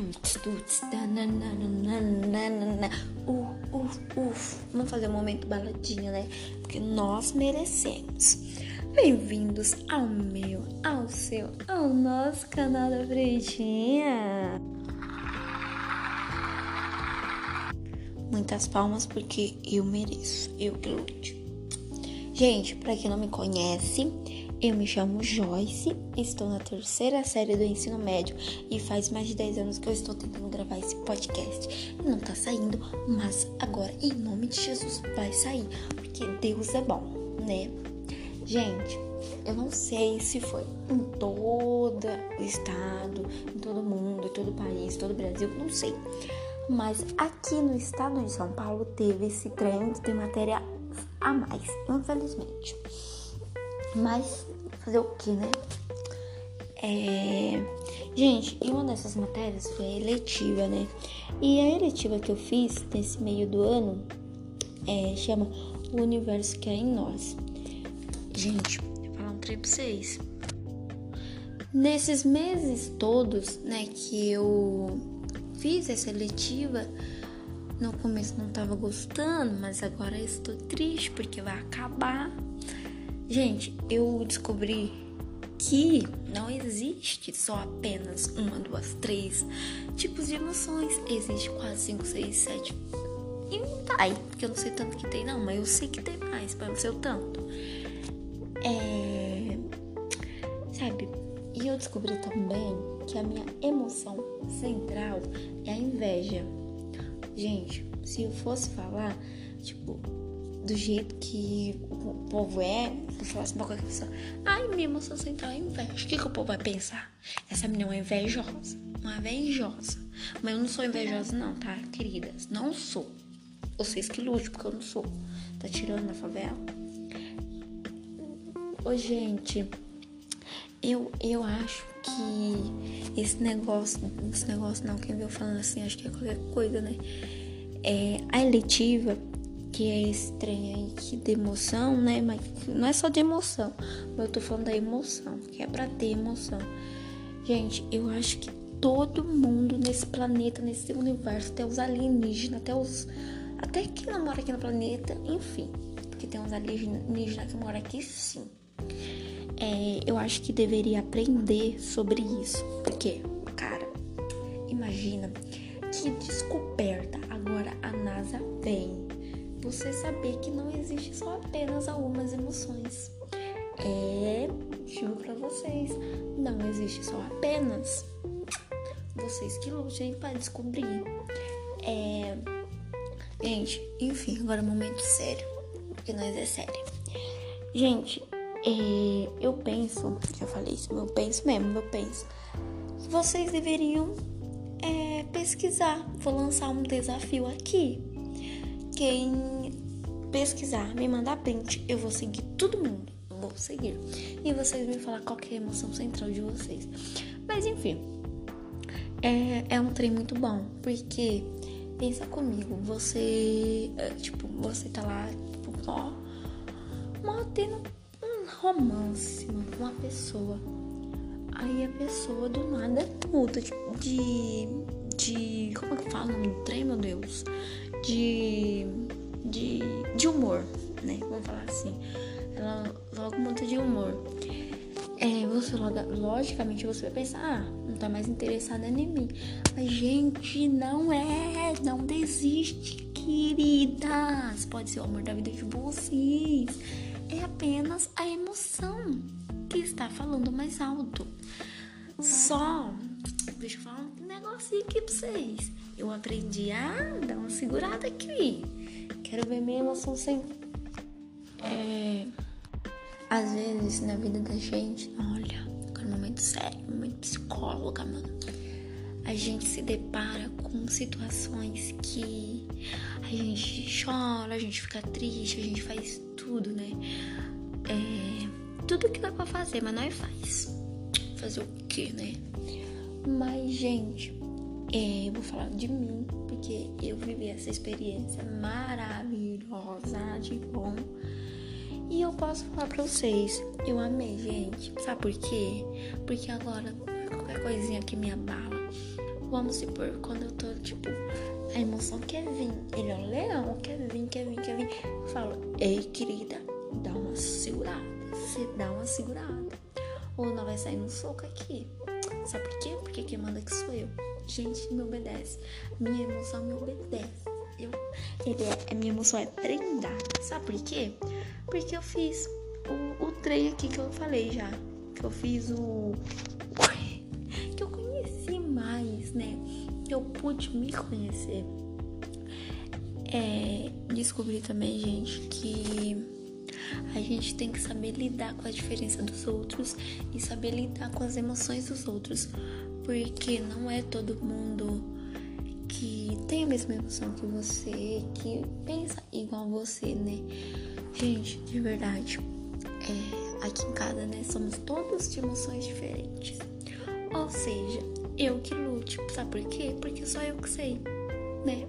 tuts, tuts, dananana, uf, uf, uf. Vamos fazer um momento baladinha, né? Porque nós merecemos. Bem-vindos ao meu, ao seu, ao nosso canal da Pretinha. Muitas palmas porque eu mereço, eu que lute. Gente, para quem não me conhece, eu me chamo Joyce, estou na terceira série do ensino médio e faz mais de 10 anos que eu estou tentando gravar esse podcast. Não tá saindo, mas agora, em nome de Jesus, vai sair, porque Deus é bom, né? Gente, eu não sei se foi em todo o estado, em todo mundo, em todo o país, todo o Brasil, não sei. Mas aqui no estado de São Paulo teve esse trem de matéria a mais, infelizmente. Mas fazer o que, né? É... Gente, e uma dessas matérias foi a eletiva, né? E a eletiva que eu fiz nesse meio do ano é, chama O Universo que é em Nós. Gente, vou falar um trem pra vocês. Nesses meses todos, né, que eu fiz essa eletiva, no começo não tava gostando, mas agora estou triste porque vai acabar. Gente, eu descobri que não existe só apenas uma, duas, três tipos de emoções. Existe quase cinco, seis, sete. E não tá aí, porque eu não sei tanto que tem, não, mas eu sei que tem mais, mas não sei o tanto. É. Sabe? E eu descobri também que a minha emoção central é a inveja. Gente, se eu fosse falar, tipo, do jeito que o povo é, se falasse uma coisa pessoa, ai, minha emoção central é inveja. O que, que o povo vai pensar? Essa menina é invejosa. Uma invejosa. Mas eu não sou invejosa, não, tá, queridas? Não sou. Vocês que lutem, porque eu não sou. Tá tirando na favela? Ô, gente, eu, eu acho que esse negócio, esse negócio não, quem viu falando assim, acho que é qualquer coisa, né? É, a eletiva que é estranha aí, que de emoção, né? Mas não é só de emoção, mas eu tô falando da emoção, que é pra ter emoção. Gente, eu acho que todo mundo nesse planeta, nesse universo, até os alienígenas, até os. Até quem não mora aqui no planeta, enfim. Porque tem uns alienígenas que moram aqui sim. É, eu acho que deveria aprender sobre isso. Porque, cara, imagina que descoberta agora a NASA vem você saber que não existe só apenas algumas emoções. É, juro pra vocês, não existe só apenas. Vocês que lutem para descobrir. É, gente, enfim, agora é um momento sério, porque nós é sério. Gente, é, eu penso, já falei isso, eu penso mesmo, eu penso que vocês deveriam é, pesquisar. Vou lançar um desafio aqui quem pesquisar, me mandar print, eu vou seguir todo mundo. Vou seguir. E vocês me falar qual é a emoção central de vocês. Mas enfim, é, é um trem muito bom. Porque, pensa comigo, você. É, tipo, você tá lá, tipo, ó. Mó romance com uma pessoa. Aí a pessoa do nada muda tipo, de. de. Como é que fala o nome do trem, meu Deus? de, de, de humor, né? Vamos falar assim. Ela logo muda de humor. É, você logicamente você vai pensar, ah, não tá mais interessada em mim. Mas, gente, não é. Não desiste, queridas. Pode ser o amor da vida de vocês. É apenas a emoção que está falando mais alto. Só, deixa eu falar um negocinho aqui pra vocês eu aprendi a dar uma segurada aqui. Quero ver minha emoção sem. É. Às vezes na vida da gente, olha, agora um momento sério, um momento psicóloga, mano. A gente se depara com situações que a gente chora, a gente fica triste, a gente faz tudo, né? É, tudo que dá pra fazer, mas nós faz. Fazer o quê, né? Mas, gente, é, eu vou falar de mim, porque eu vivi essa experiência maravilhosa de bom. E eu posso falar pra vocês, eu amei, gente. Sabe por quê? Porque agora, qualquer coisinha que me abala, vamos supor, quando eu tô, tipo, a emoção quer vir, ele é um leão, quer vir, quer vir, quer vir. Eu falo, ei, querida, dá uma segurada. Você dá uma segurada. Ou não vai sair no soco aqui. Sabe por quê? Porque quem manda que sou eu. Gente, me obedece. Minha emoção me obedece. Eu, ele é, a minha emoção é prendada. Sabe por quê? Porque eu fiz o, o trem aqui que eu falei já. Que eu fiz o. Que eu conheci mais, né? Eu pude me conhecer. É, descobri também, gente, que a gente tem que saber lidar com a diferença dos outros e saber lidar com as emoções dos outros, porque não é todo mundo que tem a mesma emoção que você, que pensa igual você, né? Gente, de verdade, é, aqui em casa, né, somos todos de emoções diferentes. Ou seja, eu que lute, sabe por quê? Porque só eu que sei, né?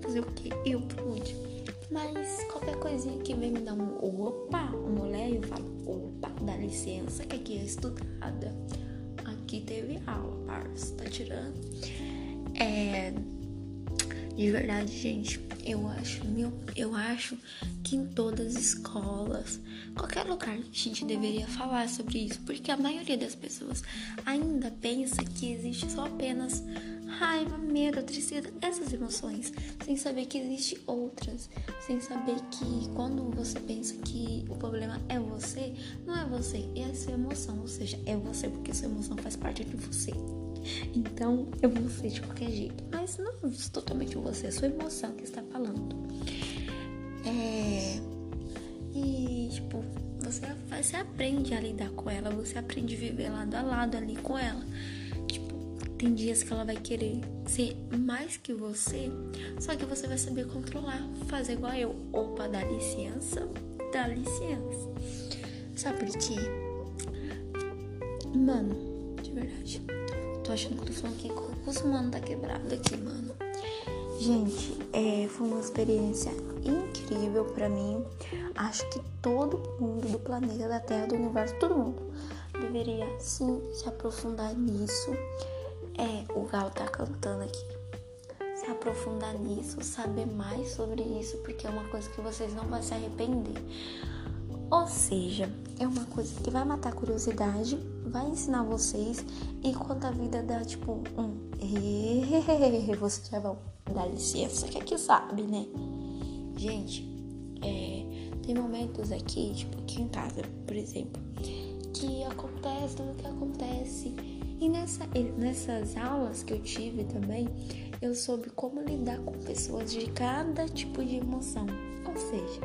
Fazer o que? Eu que lute. Mas qualquer coisinha que vem me dar um opa, um olé, eu falo, opa, dá licença, que aqui é estudada. Aqui teve aula, parça, tá tirando? É de verdade, gente, eu acho, meu, eu acho que em todas as escolas, qualquer lugar, a gente deveria falar sobre isso, porque a maioria das pessoas ainda pensa que existe só apenas raiva, medo, tristeza, essas emoções, sem saber que existe outras, sem saber que quando você pensa que o problema é você, não é você, é a sua emoção, ou seja, é você porque sua emoção faz parte de você. Então, eu vou ser de qualquer jeito. Mas não totalmente você, é sua emoção que está falando. É. E, tipo, você, você aprende a lidar com ela, você aprende a viver lado a lado ali com ela. Tipo, tem dias que ela vai querer ser mais que você, só que você vai saber controlar, fazer igual eu. Opa, dá licença, dá licença. Sabe por quê? Mano, de verdade tô achando que eu tô falando aqui com os mano tá quebrado aqui, mano. Gente, é, foi uma experiência incrível para mim. Acho que todo mundo do planeta, da Terra, do universo, todo mundo deveria sim se aprofundar nisso. É, o Gal tá cantando aqui. Se aprofundar nisso, saber mais sobre isso, porque é uma coisa que vocês não vão se arrepender. Ou seja, é uma coisa que vai matar a curiosidade, vai ensinar vocês e quando a vida dá tipo um você já vai dar licença, que aqui sabe, né? Gente, é, tem momentos aqui, tipo aqui em casa, por exemplo, que acontece tudo que acontece. E nessa, nessas aulas que eu tive também, eu soube como lidar com pessoas de cada tipo de emoção. Ou seja,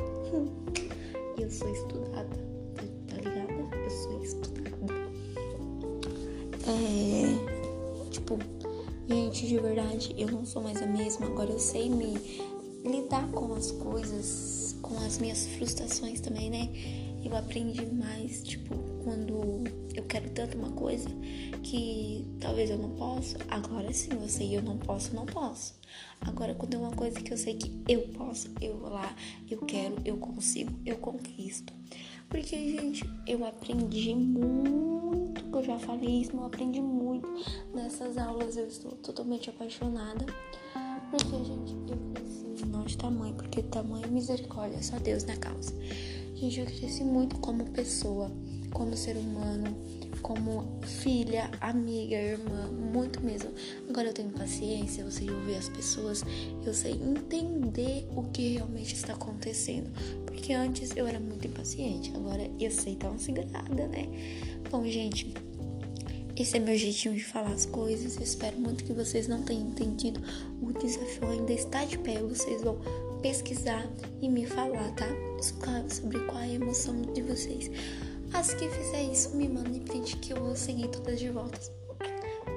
eu sou estudada, É. Tipo, gente, de verdade, eu não sou mais a mesma. Agora eu sei me lidar com as coisas, com as minhas frustrações também, né? Eu aprendi mais, tipo, quando eu quero tanto uma coisa que talvez eu não possa. Agora sim, eu sei, eu não posso, não posso. Agora, quando é uma coisa que eu sei que eu posso, eu vou lá, eu quero, eu consigo, eu conquisto. Porque, gente, eu aprendi muito, eu já falei isso, eu aprendi muito nessas aulas, eu estou totalmente apaixonada. Porque, gente, eu cresci não de tamanho, porque tamanho é misericórdia, só Deus na causa. Gente, eu cresci muito como pessoa, como ser humano, como filha, amiga, irmã, muito mesmo. Agora eu tenho paciência, eu sei ouvir as pessoas, eu sei entender o que realmente está acontecendo. Porque antes eu era muito impaciente, agora eu sei dar uma segurada, né? Bom, gente, esse é meu jeitinho de falar as coisas. Eu espero muito que vocês não tenham entendido. O desafio ainda está de pé. Vocês vão pesquisar e me falar, tá? Sobre qual é a emoção de vocês. As que fizer isso, me mandem print que eu vou seguir todas de volta.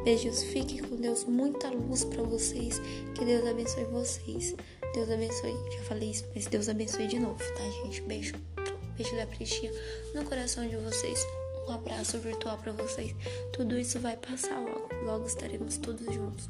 Beijos, fiquem com Deus, muita luz para vocês. Que Deus abençoe vocês. Deus abençoe. Já falei isso, mas Deus abençoe de novo, tá, gente? Beijo. Beijo da Pristinha no coração de vocês. Um abraço virtual para vocês. Tudo isso vai passar logo. Logo estaremos todos juntos.